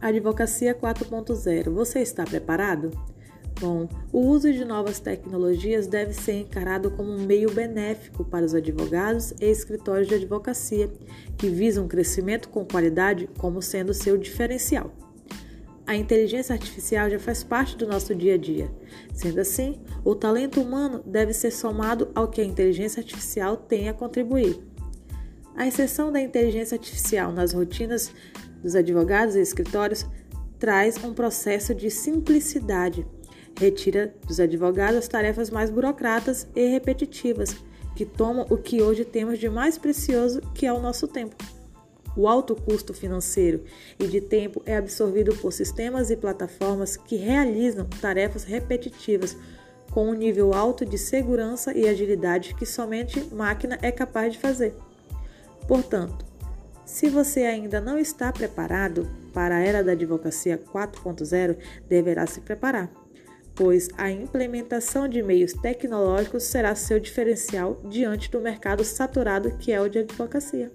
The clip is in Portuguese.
Advocacia 4.0. Você está preparado? Bom, o uso de novas tecnologias deve ser encarado como um meio benéfico para os advogados e escritórios de advocacia, que visam um crescimento com qualidade como sendo seu diferencial. A inteligência artificial já faz parte do nosso dia a dia. Sendo assim, o talento humano deve ser somado ao que a inteligência artificial tem a contribuir. A inserção da inteligência artificial nas rotinas dos advogados e escritórios traz um processo de simplicidade. Retira dos advogados as tarefas mais burocratas e repetitivas, que tomam o que hoje temos de mais precioso, que é o nosso tempo. O alto custo financeiro e de tempo é absorvido por sistemas e plataformas que realizam tarefas repetitivas com um nível alto de segurança e agilidade que somente máquina é capaz de fazer. Portanto, se você ainda não está preparado para a era da advocacia 4.0, deverá se preparar, pois a implementação de meios tecnológicos será seu diferencial diante do mercado saturado que é o de advocacia.